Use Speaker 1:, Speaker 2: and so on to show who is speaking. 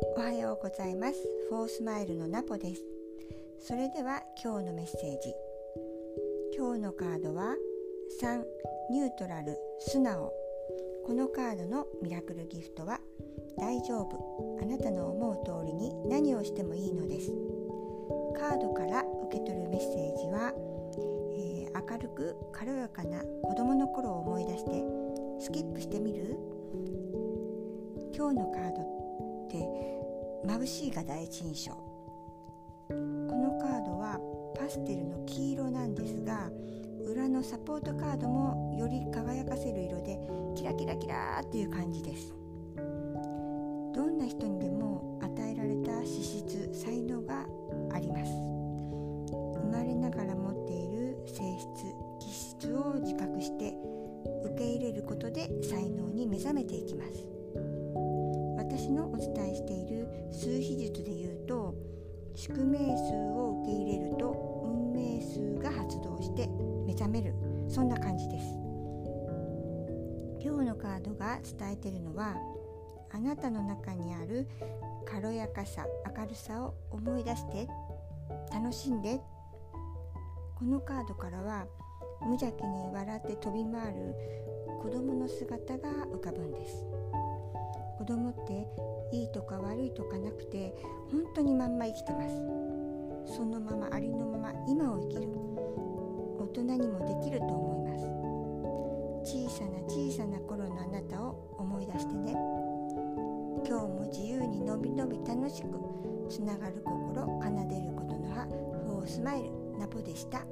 Speaker 1: おはようございます。フォースマイルのナポです。それでは今日のメッセージ。今日のカードは3ニュートラル素直。このカードのミラクルギフトは大丈夫。あなたの思う通りに何をしてもいいのです。カードから受け取るメッセージは、えー、明るく軽やかな子供の頃を思い出してスキップしてみる？今日のカードって眩しいが第一印象。このカードはパステルの黄色なんですが裏のサポートカードもより輝かせる色でキラキラキラーっていう感じです。どんな人にでも与えられた資質才能があります。生まれながら持っている性質気質を自覚して受け入れることで才能に目覚めていきます。私のお伝えしている数比術でいうと宿命数を受け入れると運命数が発動して目覚める。そんな感じです。今日のカードが伝えているのはあなたの中にある軽やかさ明るさを思い出して楽しんで。このカードからは無邪気に笑って飛び回る子供の姿が浮かぶんです。子供っていいとか悪いとかなくて本当にまんま生きてます。そのままありのまま今を生きる。大人にもできると思います。小さな小さな頃のあなたを思い出してね。今日も自由にのびのび楽しくつながる心奏でることの葉フォースマイルナポでした。